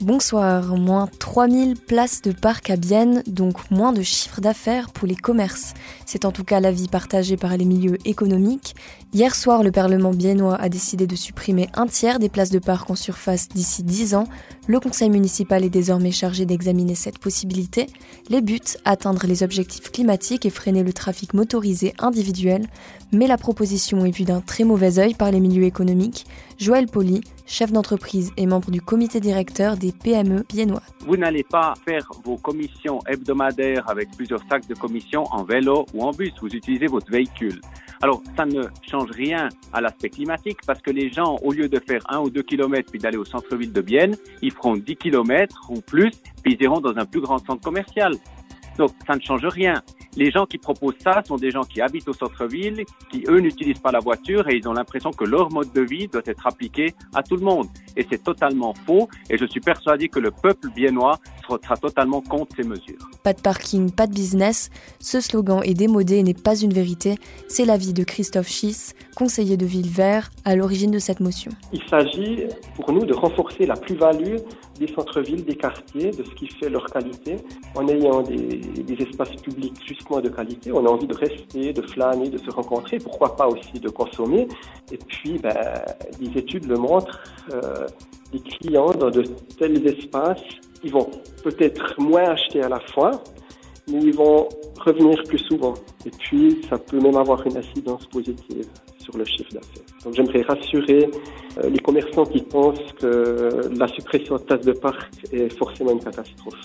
Bonsoir, moins 3000 places de parc à Bienne, donc moins de chiffre d'affaires pour les commerces. C'est en tout cas l'avis partagé par les milieux économiques. Hier soir, le Parlement biennois a décidé de supprimer un tiers des places de parc en surface d'ici 10 ans. Le conseil municipal est désormais chargé d'examiner cette possibilité. Les buts, atteindre les objectifs climatiques et freiner le trafic motorisé individuel. Mais la proposition est vue d'un très mauvais œil par les milieux économiques. Joël Poli, chef d'entreprise et membre du comité directeur des PME biennois. Vous n'allez pas faire vos commissions hebdomadaires avec plusieurs sacs de commissions en vélo ou en bus. Vous utilisez votre véhicule. Alors, ça ne change rien à l'aspect climatique parce que les gens, au lieu de faire un ou deux kilomètres puis d'aller au centre-ville de Bienne, ils feront 10 kilomètres ou plus puis ils iront dans un plus grand centre commercial. Donc, ça ne change rien. Les gens qui proposent ça sont des gens qui habitent au centre-ville, qui eux n'utilisent pas la voiture et ils ont l'impression que leur mode de vie doit être appliqué à tout le monde. Et c'est totalement faux et je suis persuadé que le peuple biennois sera totalement contre ces mesures. Pas de parking, pas de business, ce slogan est démodé et n'est pas une vérité. C'est l'avis de Christophe Schiss, conseiller de Ville Vert, à l'origine de cette motion. Il s'agit pour nous de renforcer la plus-value des centres-villes, des quartiers, de ce qui fait leur qualité, en ayant des, des espaces publics justement de qualité. On a envie de rester, de flâner, de se rencontrer, pourquoi pas aussi de consommer. Et puis, ben, les études le montrent, euh, les clients dans de tels espaces, ils vont peut-être moins acheter à la fois, mais ils vont revenir plus souvent. Et puis, ça peut même avoir une incidence positive sur le chiffre d'affaires. Donc, j'aimerais rassurer euh, les commerçants qui pensent que la suppression de taxes de parc est forcément une catastrophe.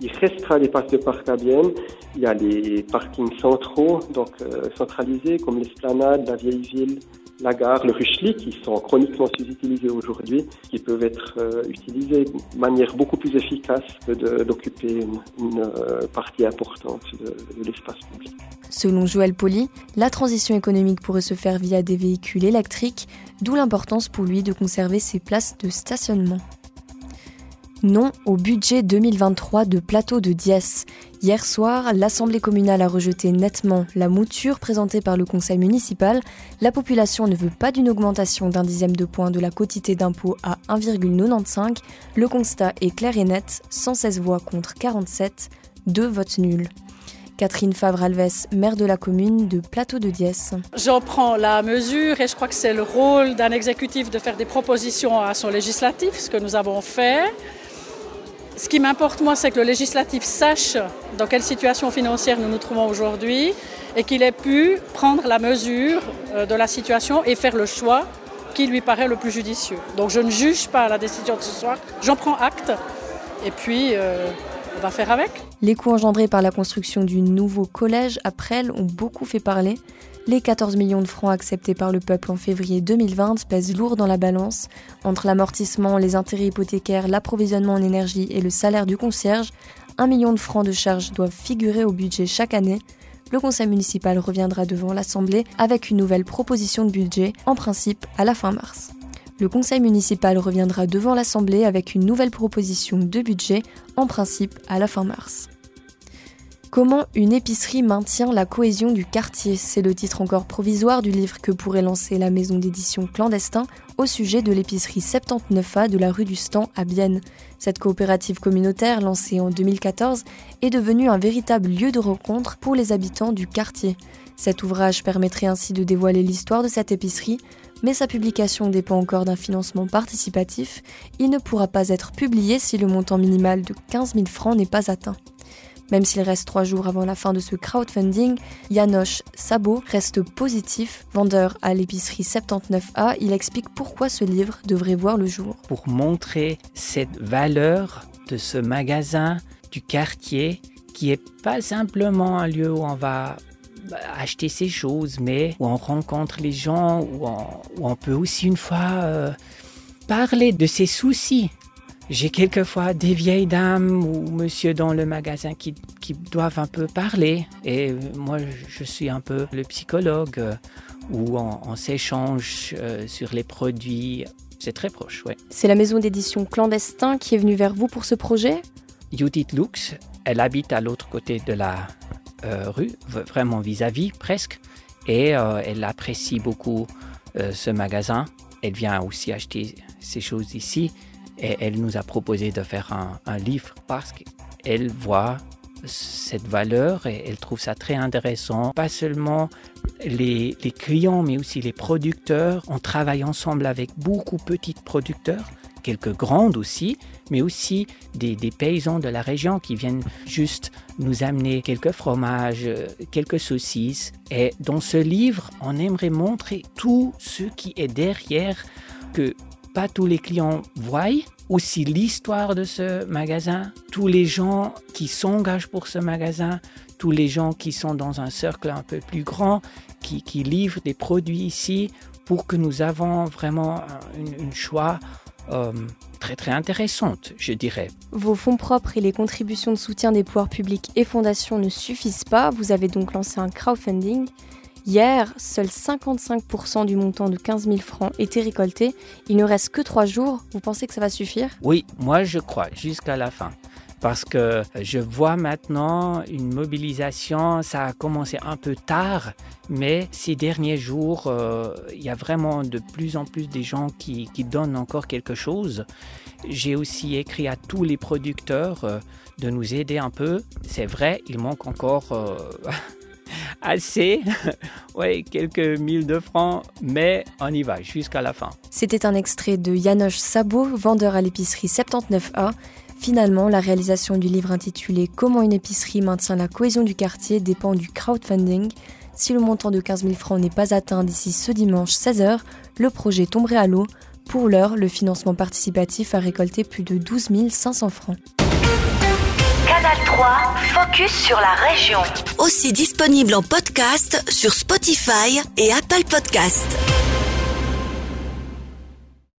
Il restera des places de parc à Bienne. Il y a les parkings centraux, donc euh, centralisés, comme l'esplanade, la vieille ville, la gare, le Ruchli, qui sont chroniquement sous-utilisés aujourd'hui, qui peuvent être euh, utilisés de manière beaucoup plus efficace que d'occuper une, euh, partie importante de, de l'espace public. Selon Joël Poli, la transition économique pourrait se faire via des véhicules électriques, d'où l'importance pour lui de conserver ses places de stationnement. Non au budget 2023 de Plateau de Diès. Hier soir, l'Assemblée communale a rejeté nettement la mouture présentée par le Conseil municipal. La population ne veut pas d'une augmentation d'un dixième de point de la quotité d'impôt à 1,95. Le constat est clair et net, 116 voix contre 47, deux votes nuls. Catherine Favre-Alves, maire de la commune de Plateau de Diès. J'en prends la mesure et je crois que c'est le rôle d'un exécutif de faire des propositions à son législatif, ce que nous avons fait. Ce qui m'importe, moi, c'est que le législatif sache dans quelle situation financière nous nous trouvons aujourd'hui et qu'il ait pu prendre la mesure euh, de la situation et faire le choix qui lui paraît le plus judicieux. Donc je ne juge pas la décision de ce soir, j'en prends acte et puis euh, on va faire avec? Les coûts engendrés par la construction du nouveau collège à Presles ont beaucoup fait parler. Les 14 millions de francs acceptés par le peuple en février 2020 pèsent lourd dans la balance. Entre l'amortissement, les intérêts hypothécaires, l'approvisionnement en énergie et le salaire du concierge, un million de francs de charges doivent figurer au budget chaque année. Le conseil municipal reviendra devant l'Assemblée avec une nouvelle proposition de budget, en principe à la fin mars. Le conseil municipal reviendra devant l'Assemblée avec une nouvelle proposition de budget, en principe à la fin mars. Comment une épicerie maintient la cohésion du quartier? C'est le titre encore provisoire du livre que pourrait lancer la maison d'édition clandestin au sujet de l'épicerie 79A de la rue du Stand à Bienne. Cette coopérative communautaire, lancée en 2014, est devenue un véritable lieu de rencontre pour les habitants du quartier. Cet ouvrage permettrait ainsi de dévoiler l'histoire de cette épicerie, mais sa publication dépend encore d'un financement participatif. Il ne pourra pas être publié si le montant minimal de 15 000 francs n'est pas atteint. Même s'il reste trois jours avant la fin de ce crowdfunding, Yanoche Sabot reste positif. Vendeur à l'épicerie 79A, il explique pourquoi ce livre devrait voir le jour. Pour montrer cette valeur de ce magasin, du quartier, qui est pas simplement un lieu où on va acheter ces choses, mais où on rencontre les gens, où on, où on peut aussi une fois euh, parler de ses soucis. J'ai quelquefois des vieilles dames ou monsieur dans le magasin qui, qui doivent un peu parler. Et moi, je suis un peu le psychologue euh, où on, on s'échange euh, sur les produits. C'est très proche, ouais. C'est la maison d'édition clandestin qui est venue vers vous pour ce projet? Judith Lux, elle habite à l'autre côté de la rue, vraiment vis-à-vis -vis, presque. Et euh, elle apprécie beaucoup euh, ce magasin. Elle vient aussi acheter ces choses ici et elle nous a proposé de faire un, livre parce qu'elle voit cette valeur et elle trouve ça très intéressant. Pas seulement les, les, clients, mais aussi les producteurs. On travaille ensemble avec beaucoup de petits producteurs quelques grandes aussi, mais aussi des, paysans de la région qui viennent juste nous amener quelques fromages, quelques saucisses. Et dans ce livre, on aimerait montrer tout ce qui est derrière que pas tous les clients voient, aussi l'histoire de ce magasin, tous les gens qui s'engagent pour ce magasin, tous les gens qui sont dans un cercle un peu plus grand, qui, livrent des produits ici pour que nous avons vraiment un choix euh, très très intéressante, je dirais. Vos fonds propres et les contributions de soutien des pouvoirs publics et fondations ne suffisent pas. Vous avez donc lancé un crowdfunding. Hier, seuls 55% du montant de 15 000 francs était récolté. Il ne reste que trois jours. Vous pensez que ça va suffire? Oui, moi je crois, jusqu'à la fin parce que je vois maintenant une mobilisation, ça a commencé un peu tard, mais ces derniers jours, euh, il y a vraiment de plus en plus des gens qui, donnent encore quelque chose. J'ai aussi écrit à tous les producteurs euh, de nous aider un peu. C'est vrai, il manque encore... Euh, assez, oui, quelques mille de francs, mais on y va jusqu'à la fin. C'était un extrait de Yanoche Sabot, vendeur à l'épicerie 79A. Finalement, la réalisation du livre intitulé Comment une épicerie maintient la cohésion du quartier dépend du crowdfunding. Si le montant de 15 000 francs n'est pas atteint d'ici ce dimanche 16h, le projet tomberait à l'eau. Pour l'heure, le financement participatif a récolté plus de 12 500 francs. Canal 3, focus sur la région. Aussi disponible en podcast sur Spotify et Apple Podcast.